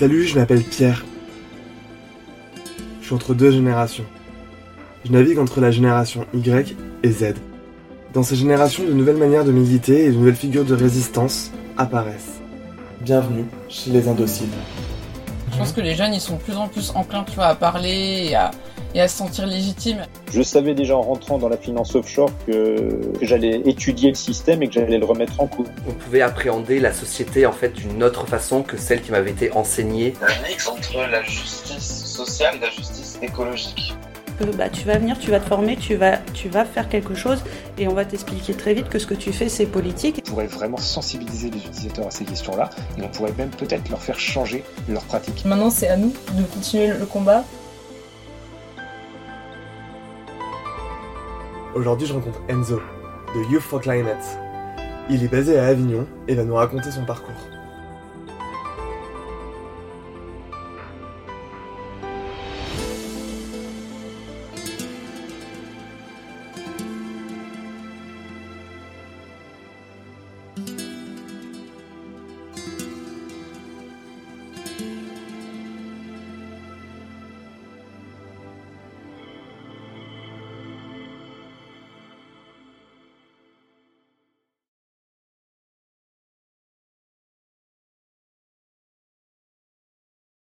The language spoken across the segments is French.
Salut, je m'appelle Pierre. Je suis entre deux générations. Je navigue entre la génération Y et Z. Dans ces générations, de nouvelles manières de militer et de nouvelles figures de résistance apparaissent. Bienvenue chez les indociles. Je pense que les jeunes, ils sont de plus en plus enclins, à parler et à, et à se sentir légitimes. Je savais déjà en rentrant dans la finance offshore que, que j'allais étudier le système et que j'allais le remettre en cause. On pouvait appréhender la société en fait d'une autre façon que celle qui m'avait été enseignée. Un mix entre la justice sociale et la justice écologique. Que, bah, tu vas venir, tu vas te former, tu vas, tu vas faire quelque chose et on va t'expliquer très vite que ce que tu fais c'est politique. On pourrait vraiment sensibiliser les utilisateurs à ces questions-là et on pourrait même peut-être leur faire changer leur pratique. Maintenant c'est à nous de continuer le combat. Aujourd'hui, je rencontre Enzo, de Youth for Climate. Il est basé à Avignon et va nous raconter son parcours.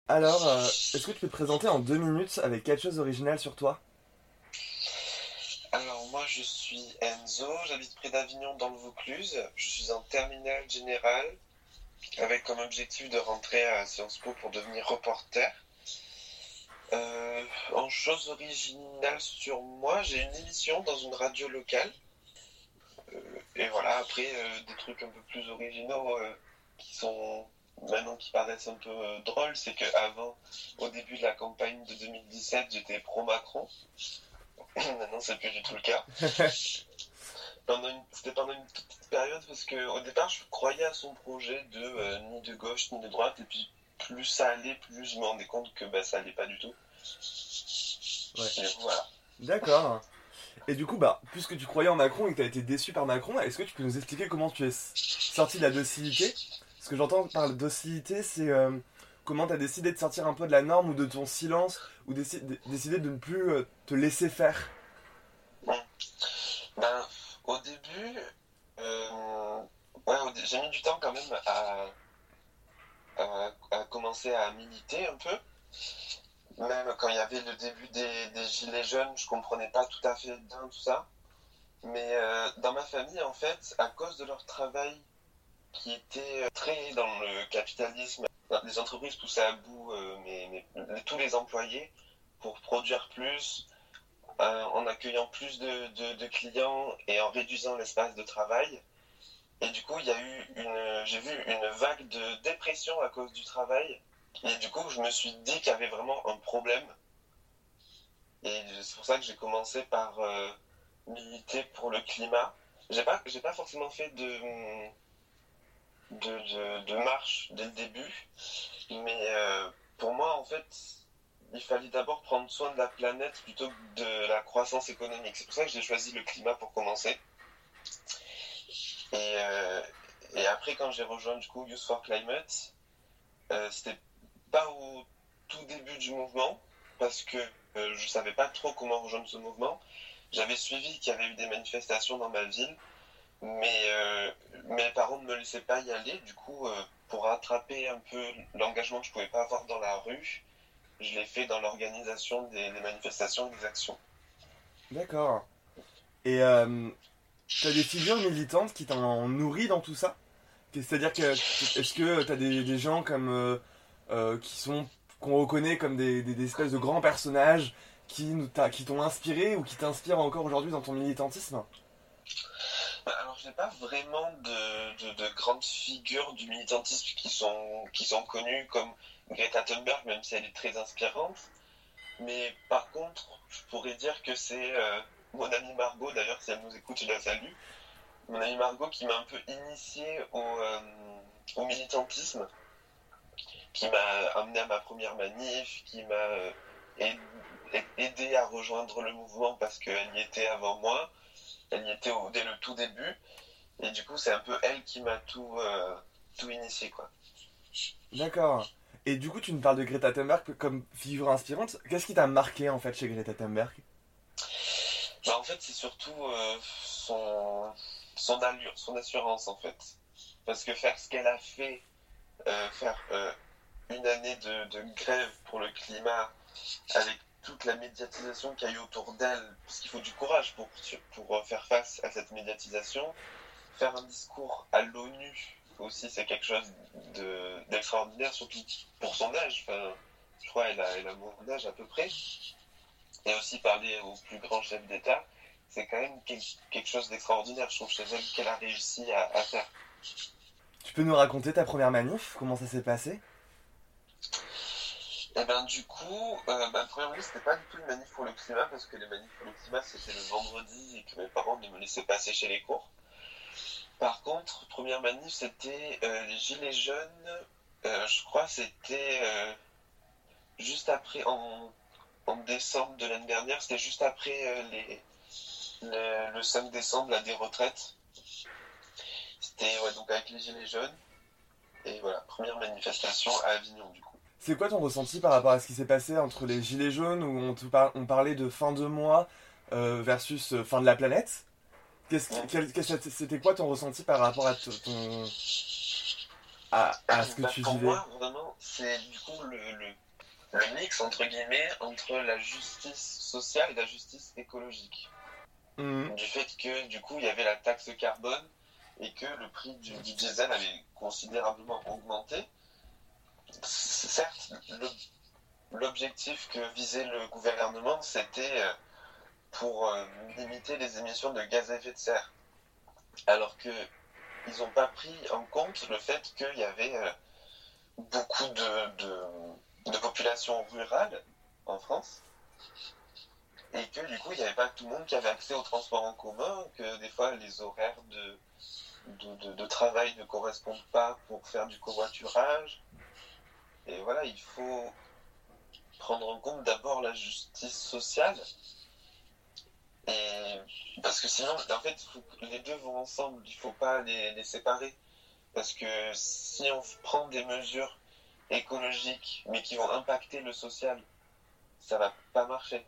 Alors, euh, est-ce que tu peux te présenter en deux minutes avec quelque chose d'original sur toi? Alors moi je suis Enzo, j'habite près d'Avignon dans le Vaucluse. Je suis en terminale générale avec comme objectif de rentrer à Sciences Po pour devenir reporter. Euh, en chose originale sur moi, j'ai une émission dans une radio locale. Euh, et voilà, après des trucs un peu plus originaux qui sont maintenant qui paraissent un peu euh, drôles, c'est qu'avant, au début de la campagne de 2017, j'étais pro-Macron. maintenant, c'est plus du tout le cas. C'était pendant une petite période parce qu'au départ, je croyais à son projet de euh, ni de gauche ni de droite, et puis plus ça allait, plus je me rendais compte que bah, ça allait pas du tout. Ouais. Et voilà. D'accord. Et du coup, bah, puisque tu croyais en Macron et que tu as été déçu par Macron, est-ce que tu peux nous expliquer comment tu es sorti de la docilité? Ce que j'entends par docilité, c'est euh, comment tu as décidé de sortir un peu de la norme ou de ton silence, ou déci- d- décidé de ne plus euh, te laisser faire? Ben, au début, euh, ouais, j'ai mis du temps quand même à, à, commencer à militer un peu. Même quand il y avait le début des, gilets jaunes, je comprenais pas tout à fait bien tout ça. Mais dans ma famille, en fait, à cause de leur travail qui était euh, très dans le capitalisme, les entreprises poussaient à bout euh, tous les employés pour produire plus, euh, en accueillant plus de, clients et en réduisant l'espace de travail. Et du coup, j'ai vu une vague de dépression à cause du travail. Et du coup, je me suis dit qu'il y avait vraiment un problème. Et c'est pour ça que j'ai commencé par militer pour le climat. J'ai pas, pas forcément fait de, de, de, marche dès le début, mais euh, pour moi, en fait, il fallait d'abord prendre soin de la planète plutôt que de la croissance économique. C'est pour ça que j'ai choisi le climat pour commencer. Et, euh, et après, quand j'ai rejoint du coup Youth for Climate, euh, c'était pas au tout début du mouvement, parce que euh, je savais pas trop comment rejoindre ce mouvement. J'avais suivi qu'il y avait eu des manifestations dans ma ville, mais euh, mes parents ne me laissaient pas y aller. Du coup, euh, pour rattraper un peu l'engagement que je pouvais pas avoir dans la rue, je l'ai fait dans l'organisation des, des manifestations des actions. D'accord. Et euh, t'as des figures militantes qui t'en nourrissent dans tout ça? C'est-à-dire que est-ce que t'as des, des gens comme qui sont qu'on reconnaît comme des, espèces de grands personnages qui t'ont inspiré ou qui t'inspirent encore aujourd'hui dans ton militantisme? Alors, j'ai pas vraiment de, de, de grandes figures du militantisme qui sont, connues comme Greta Thunberg, même si elle est très inspirante. Mais par contre, je pourrais dire que c'est euh, mon amie Margot, d'ailleurs, si elle nous écoute, je la salue. Mon amie Margot qui m'a un peu initié au, euh, au militantisme, qui m'a amené à ma première manif, qui m'a euh, aid- aidé à rejoindre le mouvement parce qu'elle y était avant moi. Elle y était au- dès le tout début. Et du coup, c'est un peu elle qui m'a tout, euh, tout initié, quoi. D'accord. Et du coup, tu nous parles de Greta Thunberg comme figure inspirante. Qu'est-ce qui t'a marqué en fait chez Greta Thunberg? Bah, en fait, c'est surtout euh, son, son allure, son assurance en fait. Parce que faire ce qu'elle a fait, euh, faire une année de, de grève pour le climat avec toute la médiatisation qu'il y a eu autour d'elle, parce qu'il faut du courage pour, pour faire face à cette médiatisation, faire un discours à l'ONU aussi, c'est quelque chose de- d'extraordinaire, surtout pour son âge. Enfin, je crois qu'elle a, elle a mon âge à peu près. Et aussi parler au plus grand chef d'État, c'est quand même quel- quelque chose d'extraordinaire, je trouve, chez elle, qu'elle a réussi à faire. Tu peux nous raconter ta première manif? Comment ça s'est passé? Et ben du coup, euh, ma première manif, c'était pas du tout une manif pour le climat, parce que les manifs pour le climat, c'était le vendredi et que mes parents ne me laissaient pas sécher les cours. Par contre, première manif, c'était euh, les Gilets jaunes, euh, je crois c'était euh, juste après, en, décembre de l'année dernière, c'était juste après le, le 5 décembre, des retraites. C'était donc avec les Gilets jaunes. Et voilà, première manifestation à Avignon du coup. C'est quoi ton ressenti par rapport à ce qui s'est passé entre les gilets jaunes où on, te par- on parlait de fin de mois euh, versus euh, fin de la planète? C'était quoi ton ressenti par rapport à t- ton à, à ce que Bah, tu pour vivais? moi, vraiment, c'est du coup le, le, le mix, entre guillemets, entre la justice sociale et la justice écologique. Mhm. Du fait que, du coup, il y avait la taxe carbone et que le prix du, du diesel avait considérablement augmenté. Certes, l'objectif que visait le gouvernement, c'était euh, pour euh, limiter les émissions de gaz à effet de serre. Alors que ils n'ont pas pris en compte le fait qu'il y avait euh, beaucoup de, de, de population rurale en France et que du coup il n'y avait pas tout le monde qui avait accès au transport en commun, que des fois les horaires de travail ne correspondent pas pour faire du covoiturage. Et voilà, il faut prendre en compte d'abord la justice sociale. Et parce que sinon, en fait, les deux vont ensemble, il ne faut pas les, séparer. Parce que si on prend des mesures écologiques, mais qui vont impacter le social, ça va pas marcher.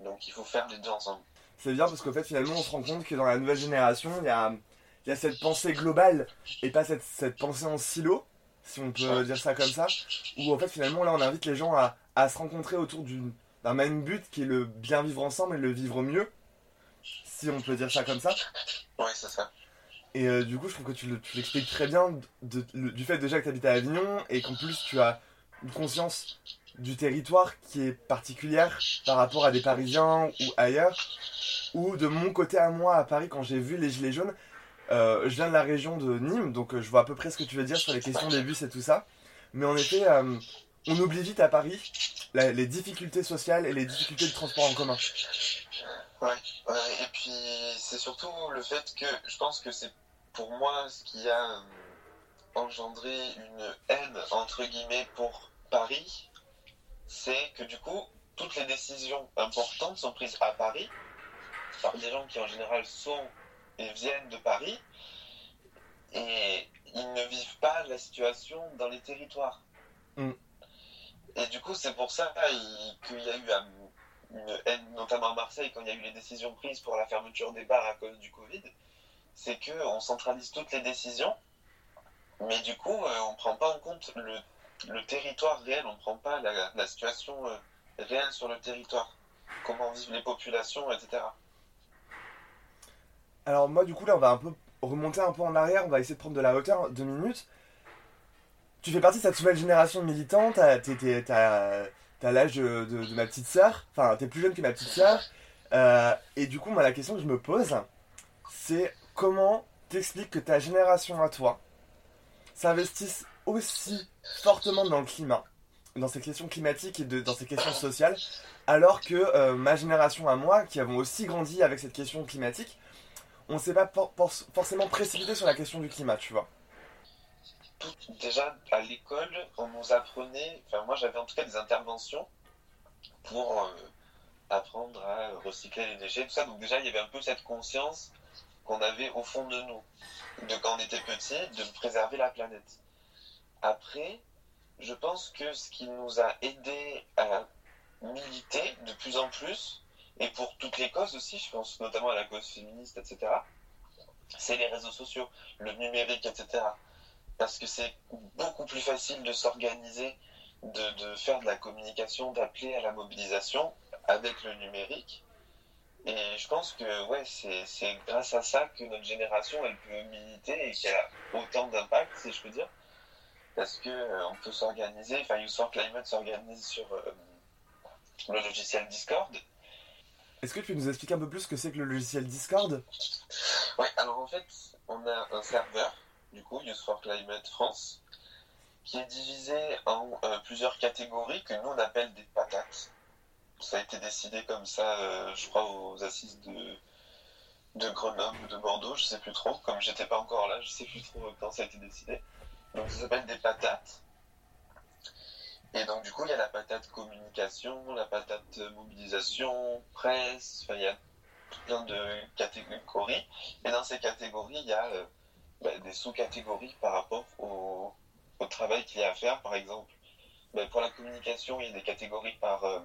Donc il faut faire les deux ensemble. C'est bien parce qu'en fait finalement on se rend compte que dans la nouvelle génération il y a, y a cette pensée globale et pas cette, cette pensée en silo, si on peut dire ça comme ça, où en fait finalement là on invite les gens à, à se rencontrer autour d'un même but qui est le bien vivre ensemble et le vivre mieux, si on peut dire ça comme ça. Oui, c'est ça. Et euh, du coup, je trouve que tu le- tu l'expliques très bien de- du fait déjà que tu habites à Avignon et qu'en plus tu as une conscience du territoire qui est particulière par rapport à des Parisiens ou ailleurs. Ou de mon côté à moi à Paris, quand j'ai vu les Gilets jaunes, euh, je viens de la région de Nîmes, donc euh, je vois à peu près ce que tu veux dire sur les questions des bus et tout ça. Mais en effet, euh, on oublie vite à Paris les difficultés sociales et les difficultés de transport en commun. Ouais, ouais, et puis c'est surtout le fait que je pense que c'est pour moi ce qui a engendré une haine entre guillemets pour Paris, c'est que du coup toutes les décisions importantes sont prises à Paris par des gens qui en général sont et viennent de Paris et ils ne vivent pas la situation dans les territoires. Mm. Et du coup c'est pour ça il- qu'il y a eu un une haine, notamment à Marseille, quand il y a eu les décisions prises pour la fermeture des bars à cause du Covid, c'est que on centralise toutes les décisions, mais du coup, euh, on ne prend pas en compte le, le territoire réel, on ne prend pas la, la situation euh, réelle sur le territoire, comment vivent les populations, etc. Alors moi du coup là on va un peu remonter un peu en arrière, on va essayer de prendre de la hauteur, deux minutes. Tu fais partie de cette nouvelle génération t'es- t'es- t'as- l'âge de, de- de ma petite sœur, enfin t'es plus jeune que ma petite sœur. Euh, et du coup moi la question que je me pose, c'est comment t'expliques que ta génération à toi s'investisse aussi fortement dans le climat, dans ces questions climatiques et de- dans ces questions sociales, alors que euh, ma génération à moi, qui avons aussi grandi avec cette question climatique, on ne s'est pas for- for- forcément précipité sur la question du climat, tu vois. Déjà, à l'école, on nous apprenait, enfin moi j'avais en tout cas des interventions pour euh, apprendre à recycler les déchets, tout ça. Donc déjà, il y avait un peu cette conscience qu'on avait au fond de nous, de quand on était petit, de préserver la planète. Après, je pense que ce qui nous a aidé à militer de plus en plus, et pour toutes les causes aussi, je pense notamment à la cause féministe, etc., c'est les réseaux sociaux, le numérique, etc. Parce que c'est beaucoup plus facile de s'organiser, de, de faire de la communication, d'appeler à la mobilisation avec le numérique. Et je pense que ouais, c'est grâce à ça que notre génération elle peut militer et qu'elle a autant d'impact, si je peux dire. Parce que euh, on peut s'organiser, enfin Youth for Climate s'organise sur euh, le logiciel Discord. Est-ce que tu peux nous expliquer un peu plus ce que c'est que le logiciel Discord? Ouais, alors en fait, on a un serveur, du coup, Youth for Climate France, qui est divisé en euh, plusieurs catégories que nous on appelle des patates. Ça a été décidé comme ça, euh, je crois, aux assises de, de Grenoble ou de Bordeaux, je sais plus trop. Comme j'étais pas encore là, je sais plus trop quand ça a été décidé. Donc ça s'appelle des patates. Et donc du coup, il y a la patate communication, la patate mobilisation, presse, il y a plein de catégories. Et dans ces catégories, il y a euh, bah, des sous-catégories par rapport au, au travail qu'il y a à faire. Par exemple, bah, pour la communication, il y a des catégories par euh,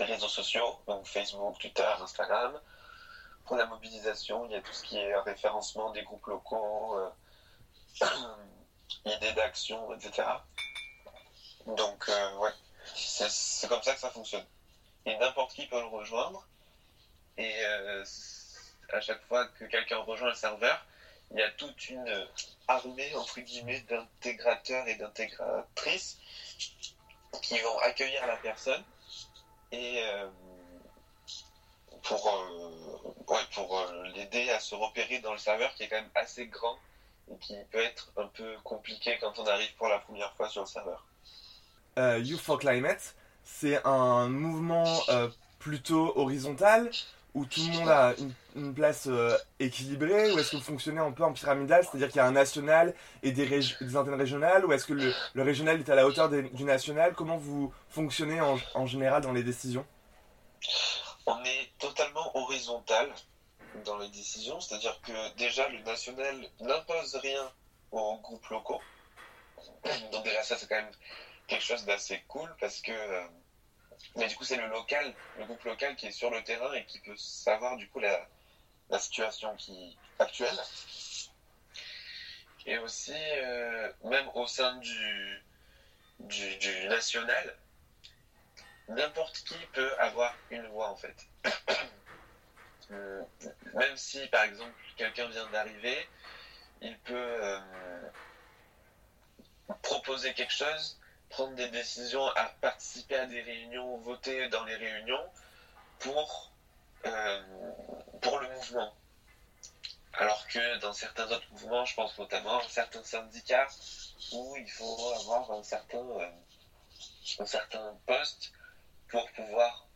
réseaux sociaux, donc Facebook, Twitter, Instagram. Pour la mobilisation, il y a tout ce qui est référencement des groupes locaux, euh, idées d'action, etc. Donc, euh, ouais, c'est comme ça que ça fonctionne. Et n'importe qui peut le rejoindre. Et euh, à chaque fois que quelqu'un rejoint le serveur, il y a toute une armée, entre guillemets, d'intégrateurs et d'intégratrices qui vont accueillir la personne et euh, pour, ouais, pour l'aider à se repérer dans le serveur qui est quand même assez grand et qui peut être un peu compliqué quand on arrive pour la première fois sur le serveur. Euh, Youth for Climate, c'est un mouvement euh, plutôt horizontal où tout le monde a une, place euh, équilibrée ou est-ce que vous fonctionnez un peu en pyramidal, c'est-à-dire qu'il y a un national et des, antennes régionales ou est-ce que le, régional est à la hauteur du national? Comment vous fonctionnez en général dans les décisions? On est totalement horizontal dans les décisions, c'est-à-dire que déjà le national n'impose rien aux groupes locaux. Donc déjà ça c'est quand même quelque chose d'assez cool parce que euh, mais du coup c'est le local, le groupe local qui est sur le terrain et qui peut savoir du coup la, la situation qui actuelle. Et aussi euh, même au sein du, du, national, n'importe qui peut avoir une voix en fait. Euh, Même si par exemple quelqu'un vient d'arriver, il peut proposer quelque chose, prendre des décisions, à participer à des réunions, voter dans les réunions pour, euh, pour le mouvement. Alors que dans certains autres mouvements, je pense notamment à certains syndicats où il faut avoir un certain, euh, un certain poste pour pouvoir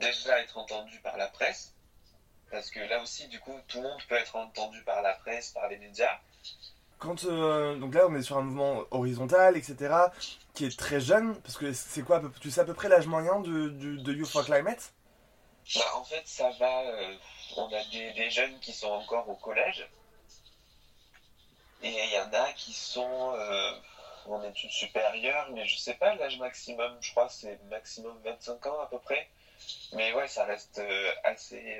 déjà être entendu par la presse. Parce que là aussi, du coup, tout le monde peut être entendu par la presse, par les médias. Quand euh, donc là on est sur un mouvement horizontal etc qui est très jeune parce que c'est quoi tu sais à peu près l'âge moyen de, de, Youth for Climate? Bah, en fait, ça va. euh, on a des, jeunes qui sont encore au collège. Et il y en a qui sont euh, en études supérieures, mais je sais pas l'âge maximum, je crois c'est maximum 25 ans à peu près. Mais ouais, ça reste assez.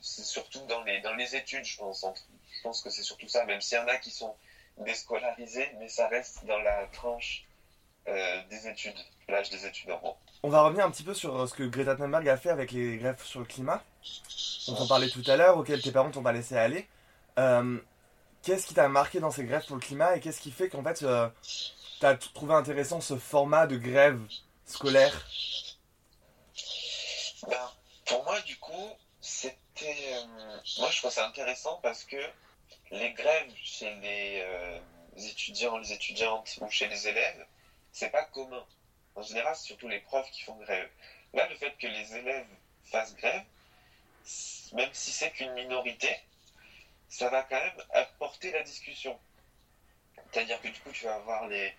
c'est surtout dans les, dans les études, je pense. entre- Je pense que c'est surtout ça, même s'il y en a qui sont déscolarisés, mais ça reste dans la tranche euh, des études, l'âge des études en gros. On va revenir un petit peu sur euh, ce que Greta Thunberg a fait avec les grèves sur le climat, dont on parlait tout à l'heure, auxquelles tes parents t'ont pas laissé aller. Euh, qu'est-ce qui t'a marqué dans ces grèves pour le climat et qu'est-ce qui fait qu'en fait euh, t'as trouvé intéressant ce format de grève scolaire? Ben, pour moi, du coup, c'était. moi, je trouve ça intéressant parce que les grèves chez les euh, étudiants, les étudiantes ou chez les élèves, c'est pas commun. En général, c'est surtout les profs qui font grève. Là, le fait que les élèves fassent grève, même si c'est qu'une minorité, ça va quand même apporter la discussion. C'est-à-dire que du coup, tu vas avoir les,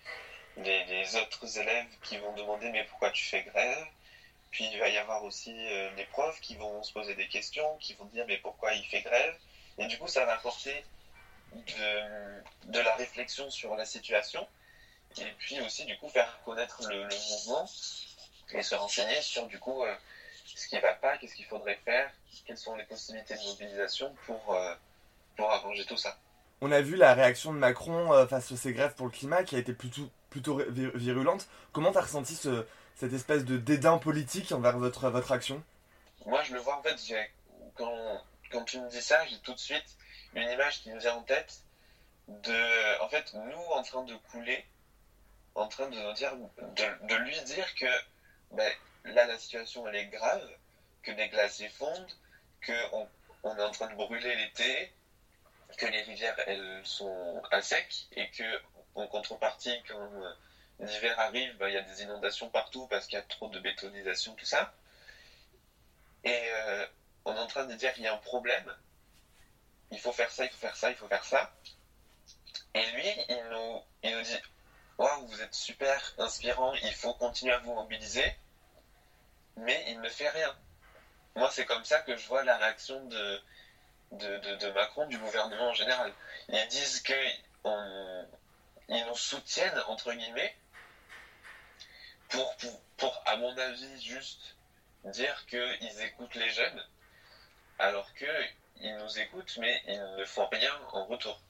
les, les autres élèves qui vont demander mais pourquoi tu fais grève? Puis il va y avoir aussi euh, les profs qui vont se poser des questions, qui vont dire mais pourquoi il fait grève? Et du coup, ça va apporter de, de la réflexion sur la situation. et puis aussi du coup faire connaître le, le mouvement et se renseigner sur du coup euh, ce qui va pas, qu'est-ce qu'il faudrait faire, quelles sont les possibilités de mobilisation pour, euh, pour arranger tout ça. On a vu la réaction de Macron euh, face à ces grèves pour le climat qui a été plutôt, plutôt virulente. Comment t'as ressenti ce, cette espèce de dédain politique envers votre, votre action? Moi, je le vois en fait, quand, quand tu me dis ça, j'ai tout de suite une image qui me vient en tête de, en fait, nous en train de couler, en train de nous dire, de, de lui dire que ben, là, la situation elle est grave, que des glaciers fondent, que on, on est en train de brûler l'été, que les rivières elles sont à sec et que en contrepartie, quand euh, l'hiver arrive, ben, il y a des inondations partout parce qu'il y a trop de bétonisation, tout ça. Et euh, on est en train de dire qu'il y a un problème. Il faut faire ça, il faut faire ça, il faut faire ça. Et lui, il nous, il nous dit Waouh, vous êtes super inspirant, il faut continuer à vous mobiliser. Mais il ne fait rien. Moi, c'est comme ça que je vois la réaction de, Macron, du gouvernement en général. Ils disent qu'ils nous soutiennent, entre guillemets, pour, à mon avis, juste dire qu'ils écoutent les jeunes, alors qu'ils nous écoutent, mais ils ne font rien en retour.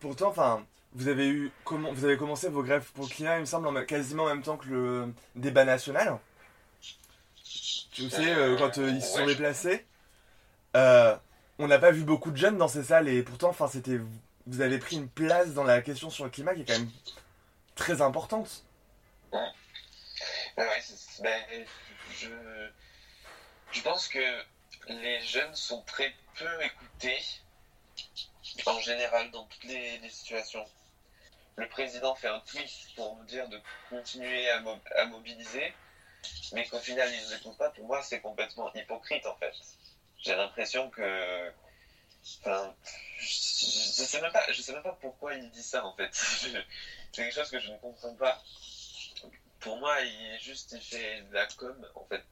Pourtant, enfin, vous avez eu comment vous avez commencé vos grèves pour le climat, il me semble, en quasiment en même temps que le débat national. Tu sais, euh, quand euh, ils se sont Ouais. déplacés, euh, on n'a pas vu beaucoup de jeunes dans ces salles et pourtant, enfin, c'était vous avez pris une place dans la question sur le climat qui est quand même très importante. Ben ouais, ben, je pense que les jeunes sont très peu écoutés en général dans toutes les, situations. Le président fait un tweet pour nous dire de continuer à, mo- à mobiliser, mais qu'au final ils ne écoutent pas. Pour moi, c'est complètement hypocrite en fait. J'ai l'impression que, enfin, je, je sais même pas, sais même pas pourquoi il dit ça en fait. c'est quelque chose que je ne comprends pas pour moi, il est juste, il fait de la com, en fait.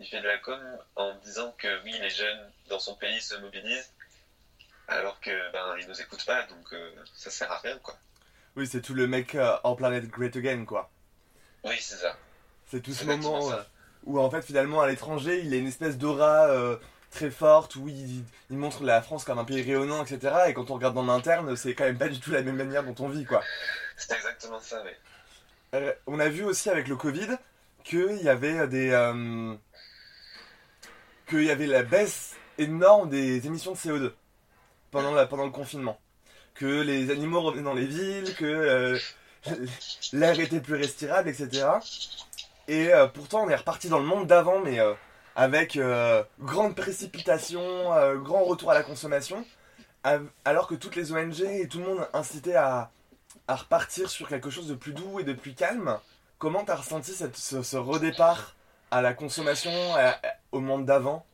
Il fait de la com en disant que oui, les jeunes dans son pays se mobilisent, alors que ben ils nous écoutent pas, donc euh, ça sert à rien, quoi. Oui, c'est tout le mec euh, en planète Great Again, quoi. Oui, c'est ça. C'est tout ce moment euh, où en fait finalement à l'étranger il a une espèce d'aura euh, très forte où il, il montre la France comme un pays rayonnant etc et quand on regarde dans l'interne c'est quand même pas du tout la même manière dont on vit quoi. C'est exactement ça, mais Euh, on a vu aussi avec le Covid qu'il y avait des euh, qu'il y avait la baisse énorme des émissions de CO2 pendant le confinement. Que les animaux revenaient dans les villes que euh, l'air était plus respirable etc et euh, pourtant on est reparti dans le monde d'avant mais euh, avec grande précipitation grand retour à la consommation alors que toutes les ONG et tout le monde incitaient à repartir sur quelque chose de plus doux et de plus calme. Comment t'as ressenti ce redépart? À la consommation au monde d'avant?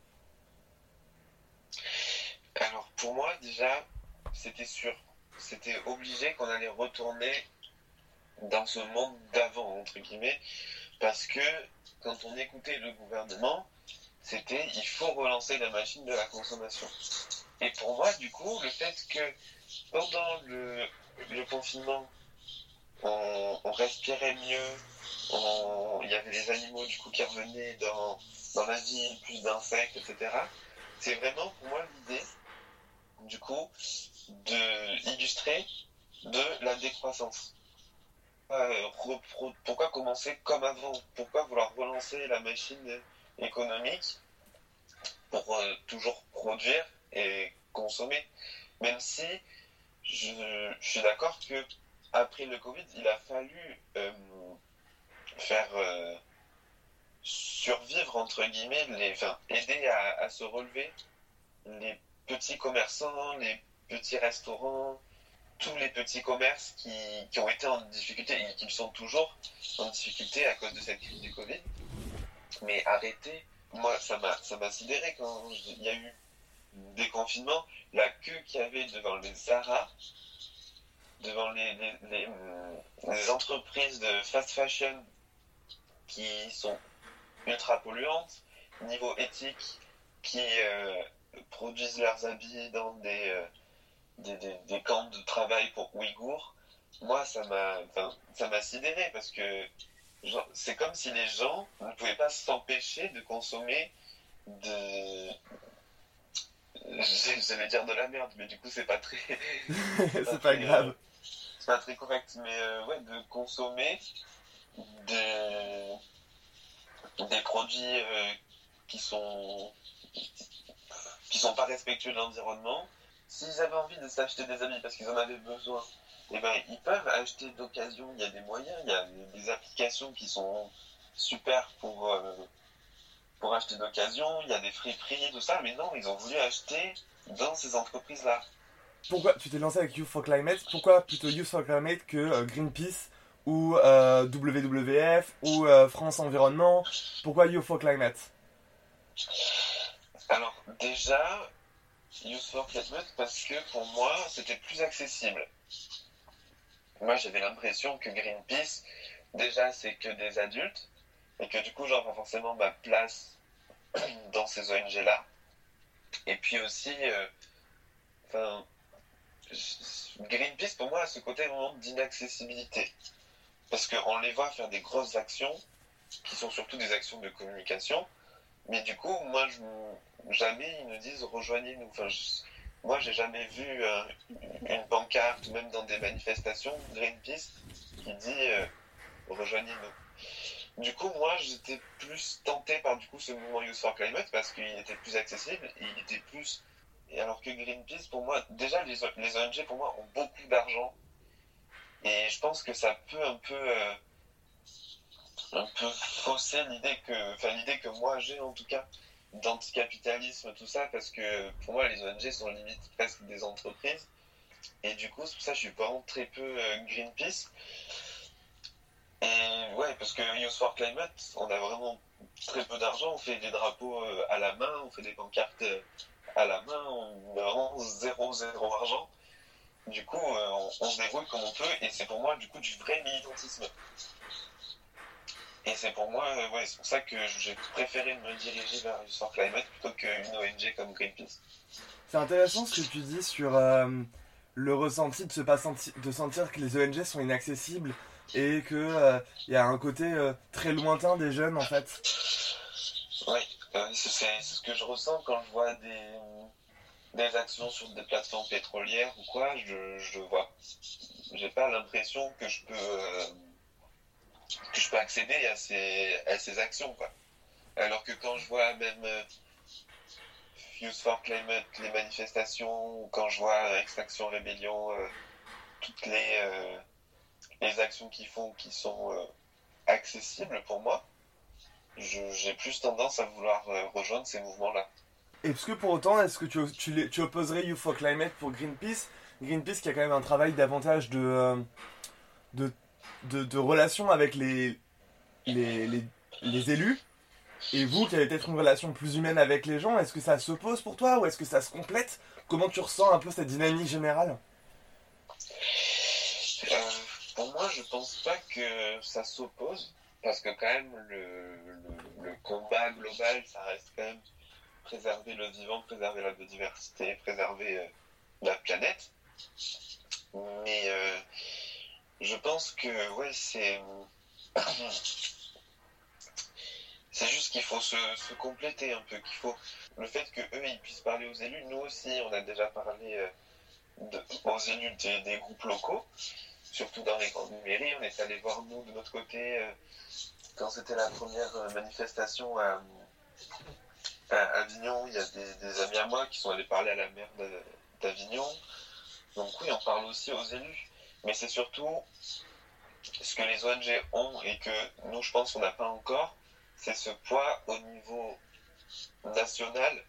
Alors pour moi déjà, c'était sûr, c'était obligé qu'on allait retourner dans ce monde d'avant entre guillemets, parce que quand on écoutait le gouvernement, c'était il faut relancer la machine de la consommation. Et pour moi du coup, le fait que pendant le, confinement, on, on respirait mieux, il y avait des animaux du coup qui revenaient dans, dans la ville, plus d'insectes, etc. C'est vraiment pour moi l'idée du coup, de illustrer de la décroissance. Euh, pourquoi commencer comme avant? Pourquoi vouloir relancer la machine économique pour euh, toujours produire et consommer? Même si je, je suis d'accord que après le Covid, il a fallu euh, faire euh, survivre entre guillemets, les, aider à, se relever les petits commerçants, les petits restaurants, tous les petits commerces qui, qui ont été en difficulté et qui sont toujours en difficulté à cause de cette crise du Covid. Mais arrêter, moi ça m'a sidéré quand il y a eu des confinements, la queue qu'il y avait devant les Zara, devant les, les, hum, les entreprises de fast fashion qui sont ultra polluantes, niveau éthique, qui euh, produisent leurs habits dans des, euh, des, des- des camps de travail pour Ouïghours. moi, ça m'a, ça m'a sidéré parce que c'est comme si les gens ne pouvaient pas s'empêcher de consommer de. J'allais dire de la merde, mais du coup, c'est pas très. c'est pas très, grave. euh, c'est pas très correct, mais euh, ouais, de consommer de... des produits euh, qui sont qui sont pas respectueux de l'environnement. S'ils avaient envie de s'acheter des habits parce qu'ils en avaient besoin, eh ben, ils peuvent acheter d'occasion. Il y a des moyens, il y a des applications qui sont super pour, euh, pour acheter d'occasion. Il y a des friperies, tout ça. Mais non, ils ont voulu acheter dans ces entreprises-là. Pourquoi tu t'es lancé avec Youth for Climate? Pourquoi plutôt Youth for Climate que euh, Greenpeace? Ou euh, WWF ou euh, France Environnement Pourquoi Youth for Climate? Alors, déjà, Youth for Climate parce que pour moi, c'était plus accessible. Moi, j'avais l'impression que Greenpeace, déjà, c'est que des adultes, et que du coup, pas forcément ma place dans ces ONG-là. Et puis aussi, euh, Greenpeace, pour moi, a ce côté vraiment d'inaccessibilité. Parce qu'on les voit faire des grosses actions, qui sont surtout des actions de communication, mais du coup, moi, jamais ils nous disent rejoignez-nous. Enfin, je- moi, j'ai jamais vu euh, une pancarte, même dans des manifestations, Greenpeace, qui dit euh, rejoignez-nous. Du coup, moi, j'étais plus tenté par du coup ce mouvement Youth for Climate parce qu'il était plus accessible et il était plus. Et alors que Greenpeace, pour moi, déjà les, les ONG pour moi ont beaucoup d'argent et je pense que ça peut un peu euh, un peu fausser l'idée que, que moi j'ai en tout cas d'anticapitalisme tout ça parce que pour moi les ONG sont limite presque des entreprises. Et du coup c'est pour ça que je suis vraiment très peu euh, Greenpeace. Et ouais parce que Youth for Climate on a vraiment très peu d'argent. On fait des drapeaux euh, à la main on fait des pancartes à la main. On a vraiment zéro zéro argent du coup euh, on, on se débrouille comme on peut et c'est pour moi du coup du vrai militantisme et c'est pour moi, euh, ouais, c'est pour ça que j'ai préféré me diriger vers Youth for Climate plutôt qu'une ONG comme Greenpeace. C'est intéressant ce que tu dis sur euh, le ressenti de se pas senti- de sentir que les ONG sont inaccessibles et que euh, il y a un côté très lointain des jeunes en fait. Oui, c'est ce que je ressens quand je vois des, des actions sur des plateformes pétrolières ou quoi, je, je vois. J'ai pas l'impression que je peux euh, que je peux accéder à ces, à ces actions quoi. Alors que quand je vois même euh, Youth for Climate, les manifestations, ou quand je vois Extinction Rébellion, euh, toutes les, les actions qu'ils font qui sont accessibles pour moi, j'ai plus tendance à vouloir rejoindre ces mouvements-là. Est-ce que pour autant, est-ce que tu, tu, tu opposerais Climate pour Greenpeace? Greenpeace qui a quand même un travail davantage de, euh, de, de, avec les, les, les, les élus. Et vous qui avez peut-être une relation plus humaine avec les gens, est-ce que ça s'oppose pour toi ou est-ce que ça se complète? Comment tu ressens un peu cette dynamique générale? Euh, pour moi, je pense pas que ça s'oppose, parce que quand même, le, le combat global, ça reste quand même préserver le vivant, préserver la biodiversité, préserver euh, la planète. Mais euh, je pense que, ouais, c'est. C'est juste qu'il faut se, compléter un peu, qu'il faut le fait que eux ils puissent parler aux élus. Nous aussi, on a déjà parlé euh, aux élus des, des groupes locaux, surtout dans les grandes mairies. On est allé voir nous de notre côté quand c'était la première manifestation à, à Avignon. Il y a des, des amis à moi qui sont allés parler à la maire d'A- d'Avignon. Donc oui, on parle aussi aux élus, mais c'est surtout ce que les ONG ont et que nous, je pense, on n'a pas encore, c'est ce poids au niveau national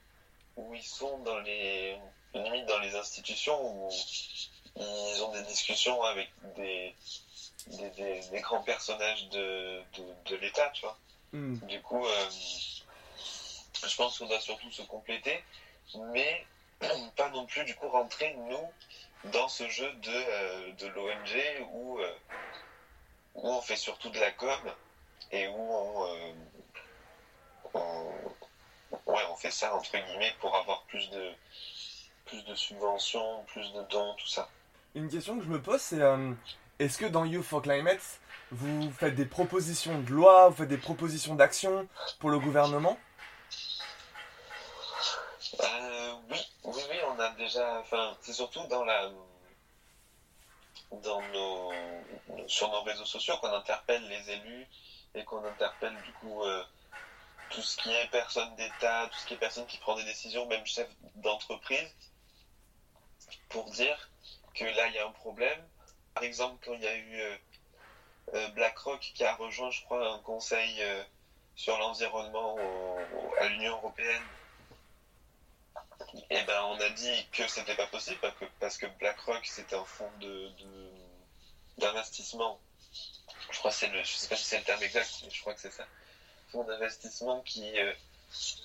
où ils sont dans les limite dans les institutions où ils ont des discussions avec des des, des- des grands personnages de, de, de l'État, tu vois. Hmm. Du coup, euh, je pense qu'on doit surtout se compléter, mais pas non plus du coup rentrer nous dans ce jeu de, euh, de l'ONG où, euh, où on fait surtout de la com et où on, euh, on- ouais, on fait ça entre guillemets pour avoir plus de, plus de subventions, plus de dons, tout ça. Une question que je me pose, c'est est-ce que dans Youth for Climate, vous faites des propositions de loi, vous faites des propositions d'action pour le gouvernement? Euh, oui, oui, oui, on a déjà. Enfin, c'est surtout dans la. Dans nos, sur nos réseaux sociaux qu'on interpelle les élus et qu'on interpelle du coup euh, tout ce qui est personne d'État, tout ce qui est personne qui prend des décisions, même chef d'entreprise, pour dire que là il y a un problème. Par exemple, quand il y a eu euh, euh, BlackRock qui a rejoint, je crois, un conseil sur l'environnement à l'Union européenne et ben, on a dit que c'était pas possible parce que, parce que BlackRock c'était un fonds de, de- d'investissement. Je crois que c'est le, je sais pas si c'est le terme exact, mais je crois que c'est ça. Fonds d'investissement qui euh,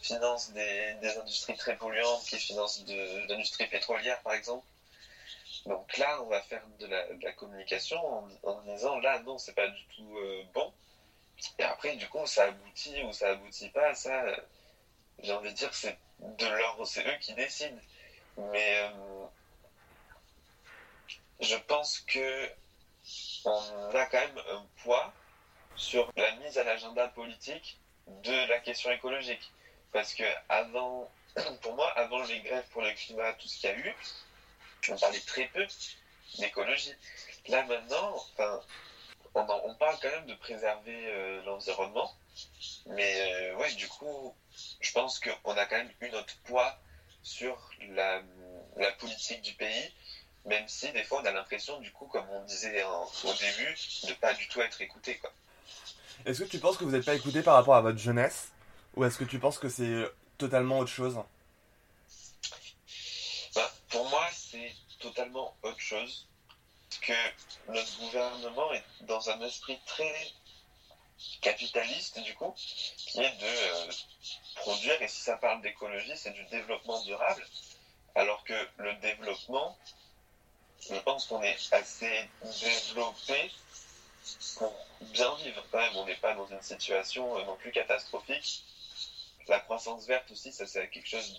finance des, des industries très polluantes, qui finance de, l'industrie pétrolière par exemple. Donc là, on va faire de la, de communication en, en disant là non, c'est pas du tout euh, bon. Et après, du coup, ça aboutit ou ça aboutit pas, ça, euh, j'ai envie de dire, c'est de leur, c'est eux qui décident. Mais euh, je pense que on a quand même un poids sur la mise à l'agenda politique de la question écologique. Parce que avant, pour moi, avant les grèves pour le climat, tout ce qu'il y a eu, on parlait très peu d'écologie. Là maintenant, enfin, on, parle quand même de préserver euh, l'environnement. Mais euh, ouais, du coup, je pense qu'on a quand même eu notre poids sur la, la politique du pays, même si des fois on a l'impression, du coup, comme on disait en- au début, de pas du tout être écouté. Quoi. Est-ce que tu penses que vous n'êtes pas écouté par rapport à votre jeunesse? Ou est-ce que tu penses que c'est totalement autre chose? Bah, pour moi, c'est totalement autre chose. Que notre gouvernement est dans un esprit très capitaliste, du coup, qui est de euh, produire, et si ça parle d'écologie, c'est du développement durable. Alors que le développement, je pense qu'on est assez développé pour bien vivre quand même. On n'est pas dans une situation euh, non plus catastrophique. La croissance verte aussi, ça c'est quelque chose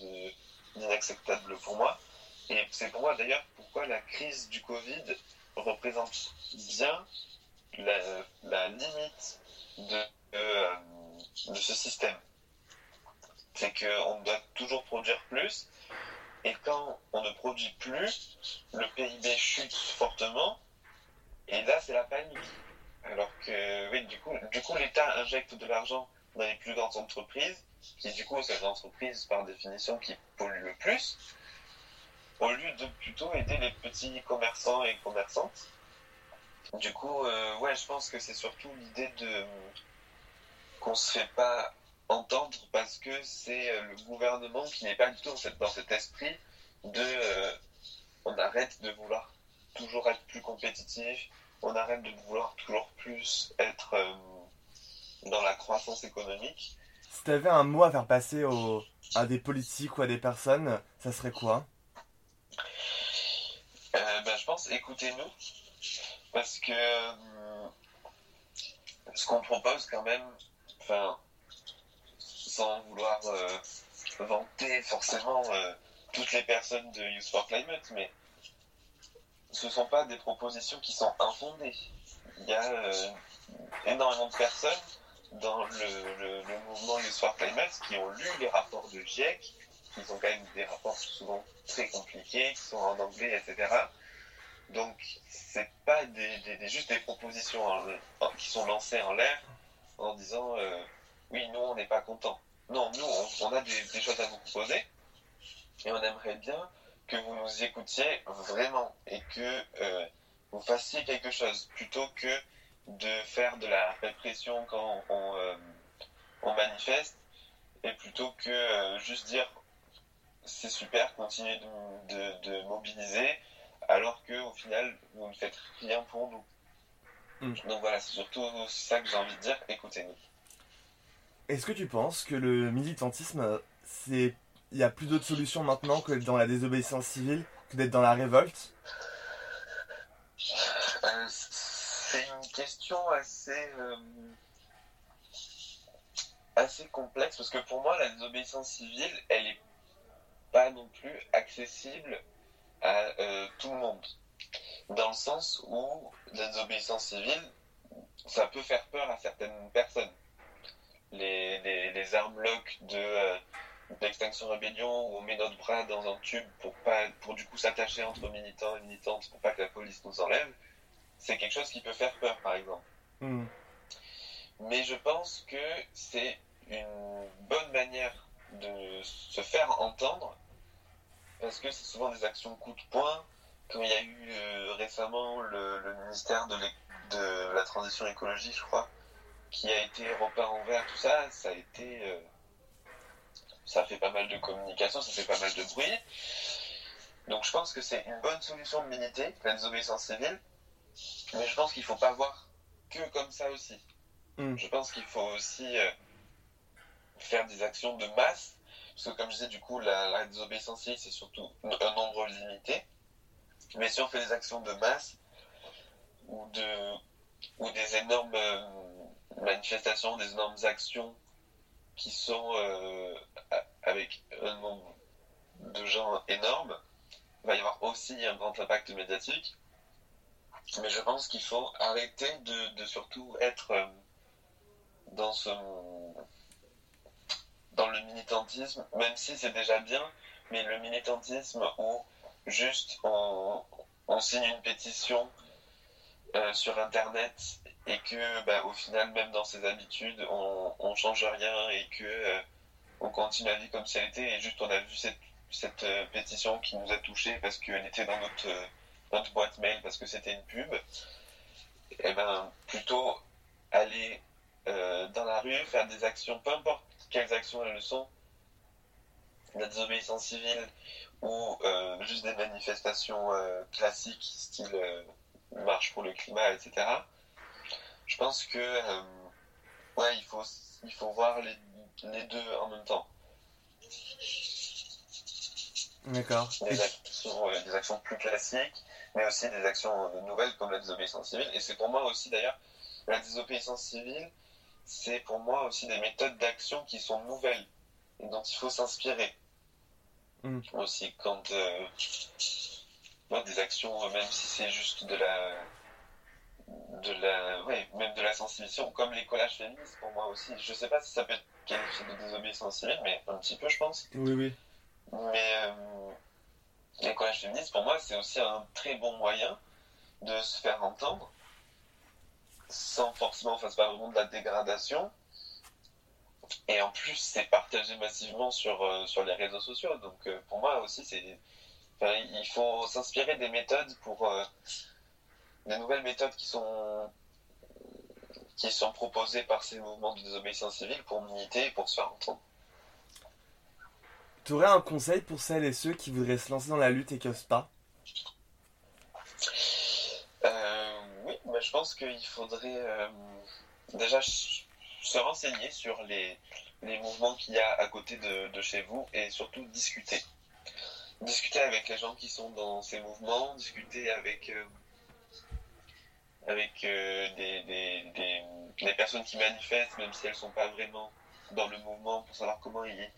d'inacceptable pour moi. Et c'est pour moi d'ailleurs pourquoi la crise du Covid représente bien la limite de, euh, de ce système. C'est qu'on doit toujours produire plus, et quand on ne produit plus, le PIB chute fortement, et là c'est la panique. Alors que, oui, du coup, du coup l'État injecte de l'argent dans les plus grandes entreprises, qui du coup, c'est les entreprises par définition qui polluent le plus, au lieu de plutôt aider les petits commerçants et commerçantes. Du coup, euh, ouais, je pense que c'est surtout l'idée de qu'on se fait pas entendre parce que c'est euh, le gouvernement qui n'est pas du tout dans, cet esprit de euh, on arrête de vouloir toujours être plus compétitif, on arrête de vouloir toujours plus être euh, dans la croissance économique. Si t'avais un mot à faire passer au- à des politiques ou à des personnes, ça serait quoi? Euh, ben, je pense écoutez-nous parce que euh, ce qu'on propose quand même, enfin, sans vouloir euh, vanter forcément euh, toutes les personnes de Youth for Climate, mais ce sont pas des propositions qui sont infondées. Il y a énormément de personnes dans le, le- le mouvement Youth for Climate qui ont lu les rapports de GIEC, qui sont quand même des rapports souvent très compliqués, qui sont en anglais, etc. Donc, c'est pas des, des- juste des propositions en- en- qui sont lancées en l'air en disant euh, oui, nous, on n'est pas content. Non, nous, on, a des, des choses à vous proposer et on aimerait bien que vous nous écoutiez vraiment et que euh, vous fassiez quelque chose plutôt que de faire de la répression quand on, euh, manifeste et plutôt que juste dire c'est super, continuez de mobiliser alors que au final vous ne faites rien pour nous. Mm. Donc voilà, c'est surtout ça que j'ai envie de dire, écoutez-nous. Est-ce que tu penses que le militantisme, c'est. Il y a plus d'autres solutions maintenant que d'être dans la désobéissance civile, que d'être dans la révolte? Euh, c'est une question assez euh, assez complexe parce que pour moi la désobéissance civile elle est pas non plus accessible à euh, tout le monde dans le sens où la désobéissance civile, ça peut faire peur à certaines personnes. Les, les, les armes lock de euh, d'Extinction Rébellion où on met notre bras dans un tube pour pas pour du coup s'attacher entre militants et militantes pour pas que la police nous enlève, c'est quelque chose qui peut faire peur par exemple. Hmm. Mais je pense que c'est une bonne manière de se faire entendre parce que c'est souvent des actions coup de poing. Comme il y a eu euh, récemment le, le ministère de, la transition écologique, je crois, qui a été repeint en vert, tout ça, ça a été. euh, ça fait pas mal de communication, ça fait pas mal de bruit. Donc je pense que c'est une bonne solution de militer, la désobéissance civile. Mais je pense qu'il faut pas voir que comme ça aussi. Mm. Je pense qu'il faut aussi euh, faire des actions de masse. Parce que comme je disais, du coup, la, désobéissance c'est surtout un nombre limité. Mais si on fait des actions de masse ou, de, ou des énormes euh, manifestations, des énormes actions qui sont euh, avec un nombre de gens énorme, il va y avoir aussi un grand impact médiatique. Mais je pense qu'il faut arrêter de, de surtout être euh, dans ce dans le militantisme, même si c'est déjà bien, mais le militantisme où juste on, signe une pétition euh, sur internet et que bah, au final même dans ses habitudes on, on change rien et que euh, on continue la vie comme si elle et juste on a vu cette, cette euh, pétition qui nous a touché parce qu'elle était dans notre, notre boîte mail parce que c'était une pub et ben plutôt aller dans la rue faire des actions peu importe quelles actions elles le sont la désobéissance civile ou euh, juste des manifestations euh, classiques style euh, marche pour le climat etc je pense que ouais il faut il faut voir les, les deux en même temps D'accord. Des actions, euh, des actions plus classiques, mais aussi des actions euh, nouvelles comme la désobéissance civile. Et c'est pour moi aussi d'ailleurs, la désobéissance civile, c'est pour moi aussi des méthodes d'action qui sont nouvelles et dont il faut s'inspirer. Mm. Aussi quand euh, des actions, euh, même si c'est juste de la de la ouais, même de la sensibilisation, comme les collages féministes pour moi aussi. Je sais pas si ça peut être qualifié de désobéissance civile, mais un petit peu je pense. Oui, oui. Mais euh, les collages féministes, pour moi, c'est aussi un très bon moyen de se faire entendre, sans forcément, enfin, c'est pas vraiment de la dégradation. Et en plus, c'est partagé massivement sur, euh, sur les réseaux sociaux. Donc, euh, pour moi aussi, c'est. enfin, il faut s'inspirer des méthodes pour. euh, des nouvelles méthodes qui sont. qui sont proposées par ces mouvements de désobéissance civile pour militer et pour se faire entendre. Tu aurais un conseil pour celles et ceux qui voudraient se lancer dans la lutte et qui osent pas? Euh, je pense qu'il faudrait euh, déjà se renseigner sur les, mouvements qu'il y a à côté de, chez vous et surtout discuter. Discuter avec les gens qui sont dans ces mouvements, discuter avec, euh, avec euh, des, personnes qui manifestent, même si elles sont pas vraiment dans le mouvement, pour savoir comment ils,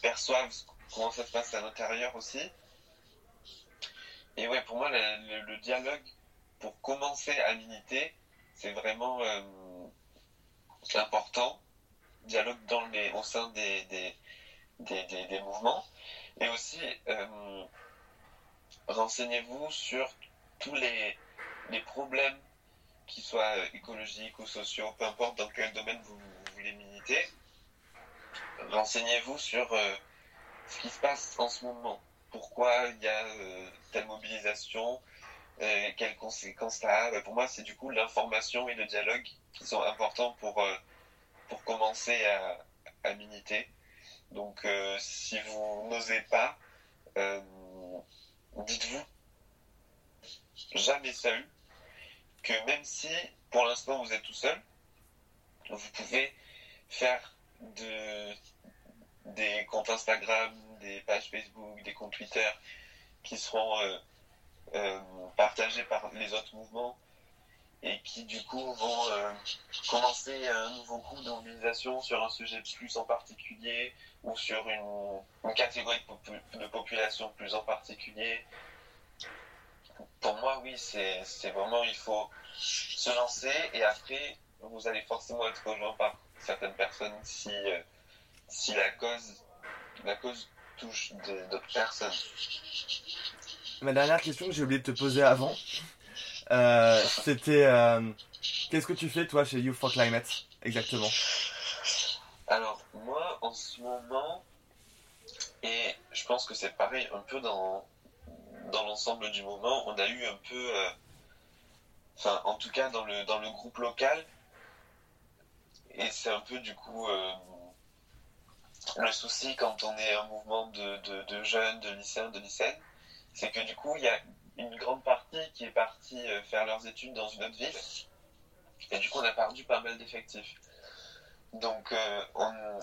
perçoivent comment ça se passe à l'intérieur aussi. Et ouais, pour moi, le dialogue pour commencer à militer, c'est vraiment euh, important. Dialogue dans les, au sein des, des, des, des- mouvements. Et aussi, euh, renseignez-vous sur tous les, les problèmes, qu'ils soient euh, écologiques ou sociaux, peu importe dans quel domaine vous, voulez militer. Renseignez-vous sur ce qui se passe en ce moment. Pourquoi il y a telle mobilisation, euh, quelles conséquences ça a? Bah, Pour moi, c'est du coup l'information et le dialogue qui sont importants pour, euh, pour commencer à, à militer. Donc, euh, si vous n'osez pas, dites-vous jamais seul que même si pour l'instant vous êtes tout seul, vous pouvez faire de, des comptes Instagram, des pages Facebook, des comptes Twitter qui seront partagés par les autres mouvements et qui du coup vont euh, commencer un nouveau coup de mobilisation sur un sujet plus en particulier ou sur une, catégorie de, popu- de population plus en particulier. pour moi, oui, c'est vraiment, il faut se lancer et après, vous allez forcément être rejoint par certaines personnes si, euh, si la cause, la cause touche d'autres personnes. Ma dernière question que j'ai oublié de te poser avant, euh, c'était euh, qu'est-ce que tu fais toi chez Youth for Climate exactement? Alors, moi, en ce moment, et je pense que c'est pareil un peu dans, l'ensemble du moment, on a eu un peu, euh, enfin, en tout cas dans le, groupe local, et c'est un peu du coup le souci quand on est un mouvement de, de, de jeunes, de lycéens, de lycéennes, c'est que du coup, il y a une grande partie qui est partie euh, faire leurs études dans une autre ville, et du coup, on a perdu pas mal d'effectifs. Donc, euh, on,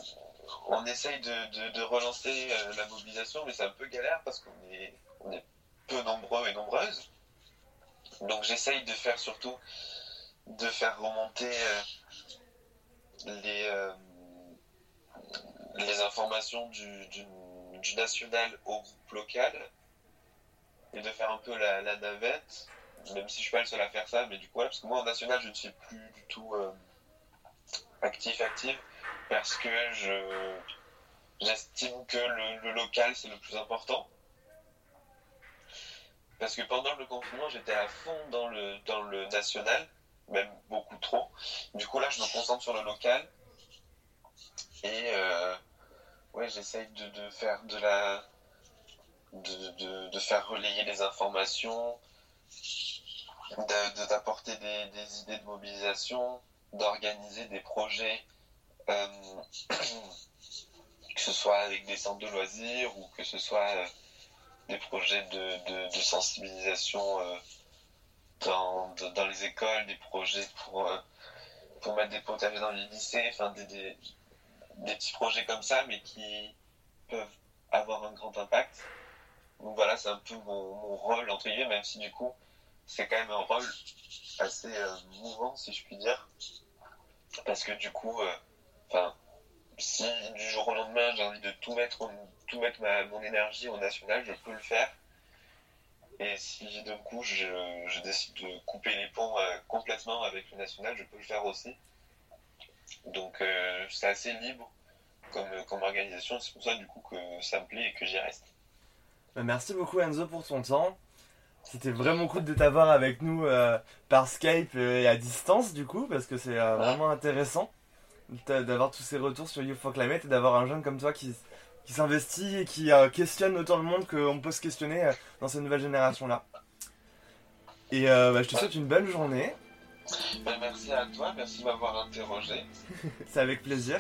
on essaye de, relancer euh, la mobilisation, mais c'est un peu galère parce qu'on est, peu nombreux et nombreuses. Donc, j'essaye de faire surtout de faire remonter les, informations du national au groupe local et de faire un peu la, la navette, même si je suis pas le seul à faire ça, mais du coup, parce que moi en national, je ne suis plus du tout euh, actif, actif, parce que je j'estime que le, le local c'est le plus important. Parce que pendant le confinement, j'étais à fond dans le, dans le national, même beaucoup trop. Du coup, là, je me concentre sur le local. Et euh, ouais, j'essaye de, de faire de la. De, de, faire relayer les informations, d'apporter des, des idées de mobilisation, d'organiser des projets, euh, que ce soit avec des centres de loisirs ou que ce soit euh, des projets de, de- sensibilisation euh, dans, dans les écoles, des projets pour, pour mettre des potagers dans les lycées, enfin des, des petits projets comme ça, mais qui peuvent avoir un grand impact. Donc voilà, c'est un peu mon, mon rôle, entre guillemets, même si du coup, c'est quand même un rôle assez euh, mouvant, si je puis dire. Parce que du coup, euh, si du jour au lendemain j'ai envie de tout mettre, tout mettre ma, mon énergie au national, je peux le faire. Et si d'un coup je, décide de couper les ponts euh, complètement avec le national, je peux le faire aussi. Donc c'est assez libre comme, comme organisation, c'est pour ça du coup que ça me plaît et que j'y reste. Bah, merci beaucoup Enzo pour ton temps. C'était vraiment cool de t'avoir avec nous euh, par Skype et à distance du coup parce que c'est euh, vraiment intéressant d'a- d'avoir tous ces retours sur Youth for Climate et d'avoir un jeune comme toi qui, qui s'investit et qui euh, questionne autant le monde qu'on peut se questionner euh, dans cette nouvelle génération là. Et euh, bah, je te souhaite une bonne journée, Ben, merci à toi, merci de m'avoir interrogé. c'est avec plaisir.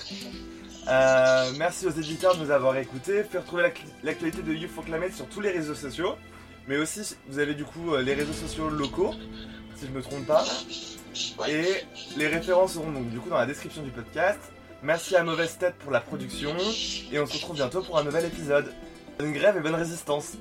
Euh, merci aux éditeurs de nous avoir écoutés. Vous pouvez retrouver l'ac- l'actualité de Youth for Climate sur tous les réseaux sociaux. Mais aussi, vous avez du coup euh, les réseaux sociaux locaux, si je me trompe pas. Et les références seront donc du coup dans la description du podcast. Merci à Mauvaise Tête pour la production. Et on se retrouve bientôt pour un nouvel épisode. Bonne grève et bonne résistance.